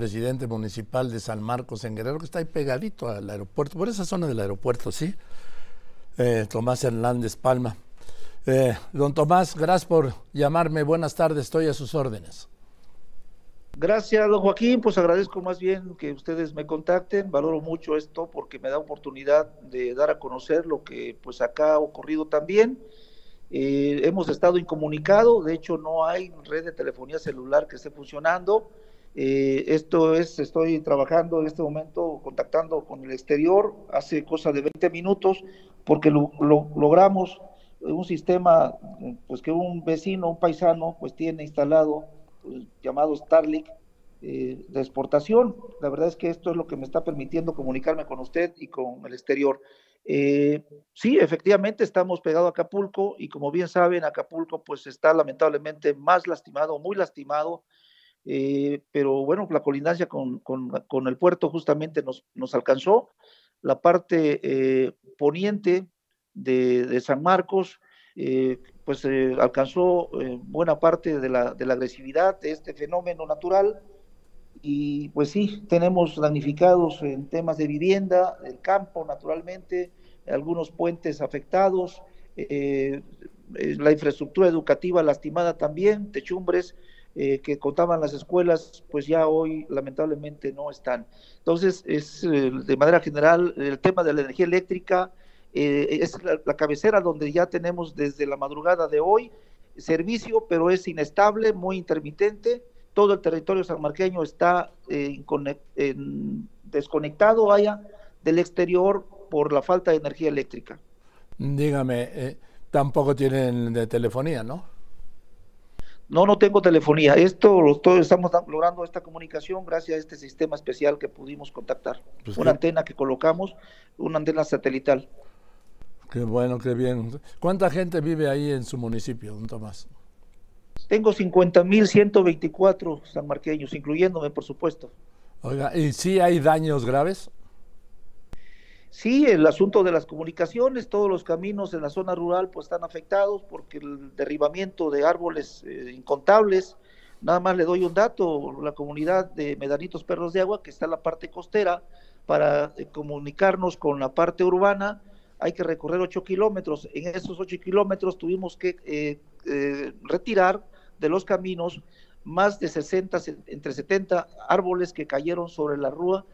presidente municipal de San Marcos en Guerrero, que está ahí pegadito al aeropuerto, por esa zona del aeropuerto, ¿sí? Eh, Tomás Hernández Palma. Eh, don Tomás, gracias por llamarme. Buenas tardes, estoy a sus órdenes. Gracias, don Joaquín. Pues agradezco más bien que ustedes me contacten. Valoro mucho esto porque me da oportunidad de dar a conocer lo que pues acá ha ocurrido también. Eh, hemos estado incomunicado, de hecho no hay red de telefonía celular que esté funcionando. Eh, esto es, estoy trabajando en este momento, contactando con el exterior, hace cosa de 20 minutos, porque lo, logramos un sistema, pues que un vecino, un paisano, pues tiene instalado, pues, llamado Starlink, eh, de exportación. La verdad es que esto es lo que me está permitiendo comunicarme con usted y con el exterior. Eh, sí, efectivamente estamos pegados a Acapulco y como bien saben, Acapulco pues está lamentablemente más lastimado, muy lastimado, eh, pero bueno, la colindancia con, con, el puerto justamente nos, nos alcanzó. La parte eh, poniente de, de, San Marcos pues alcanzó buena parte de la, de la agresividad de este fenómeno natural y pues sí, tenemos damnificados en temas de vivienda, el campo naturalmente, algunos puentes afectados, eh, eh, la infraestructura educativa lastimada también, techumbres eh, que contaban las escuelas, pues ya hoy lamentablemente no están. Entonces, es de manera general el tema de la energía eléctrica, es la, cabecera donde ya tenemos desde la madrugada de hoy servicio, pero es inestable, muy intermitente todo el territorio sanmarqueño está eh, desconectado, vaya, del exterior por la falta de energía eléctrica. Dígame, eh, tampoco tienen de telefonía, ¿no? No, no tengo telefonía. Esto lo estamos logrando esta comunicación gracias a este sistema especial que pudimos contactar. Pues una antena que colocamos, una antena satelital. Qué bueno, qué bien. ¿Cuánta gente vive ahí en su municipio, don Tomás? Tengo 50.124 sanmarqueños, incluyéndome, por supuesto. Oiga, ¿y si hay daños graves? Sí, el asunto de las comunicaciones, todos los caminos en la zona rural pues están afectados porque el derribamiento de árboles eh, incontables, nada más le doy un dato, la comunidad de Medanitos Perros de Agua, que está en la parte costera, para eh, comunicarnos con la parte urbana, hay que recorrer 8 kilómetros. En esos 8 kilómetros tuvimos que eh, retirar de los caminos más de 60, entre 70 árboles que cayeron sobre la rúa.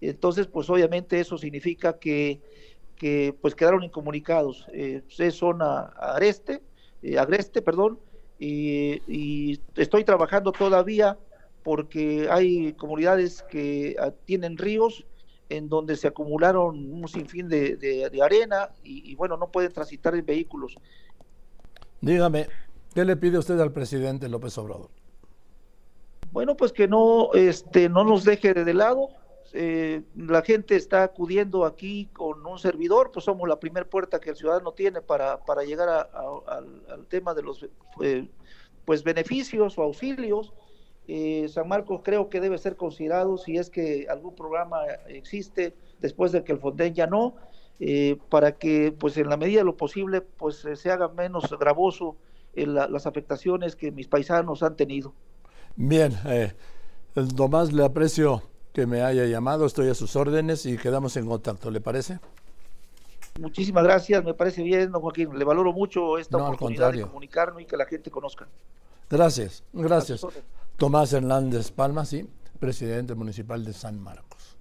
Entonces, pues obviamente eso significa que, que pues quedaron incomunicados. Eh, es zona areste, eh, agreste, perdón, y, y, estoy trabajando todavía porque hay comunidades que tienen ríos en donde se acumularon un sinfín de, de, arena y, y, bueno, no pueden transitar en vehículos. Dígame, ¿Qué le pide usted al presidente López Obrador? Bueno, pues que no, este, no nos deje de, lado. Eh, la gente está acudiendo aquí con un servidor, pues somos la primera puerta que el ciudadano tiene para, para llegar al, tema de los eh, pues beneficios o auxilios. Eh, San Marcos creo que debe ser considerado si es que algún programa existe después de que el Fonden ya no, para que pues en la medida de lo posible pues se haga menos gravoso las afectaciones que mis paisanos han tenido. Bien, eh, Tomás, le aprecio que me haya llamado, estoy a sus órdenes y quedamos en contacto, ¿le parece? Muchísimas gracias, me parece bien, don Joaquín. Le valoro mucho esta oportunidad de comunicarnos y que la gente conozca. Gracias, gracias. Tomás Hernández Palma, sí, presidente municipal de San Marcos.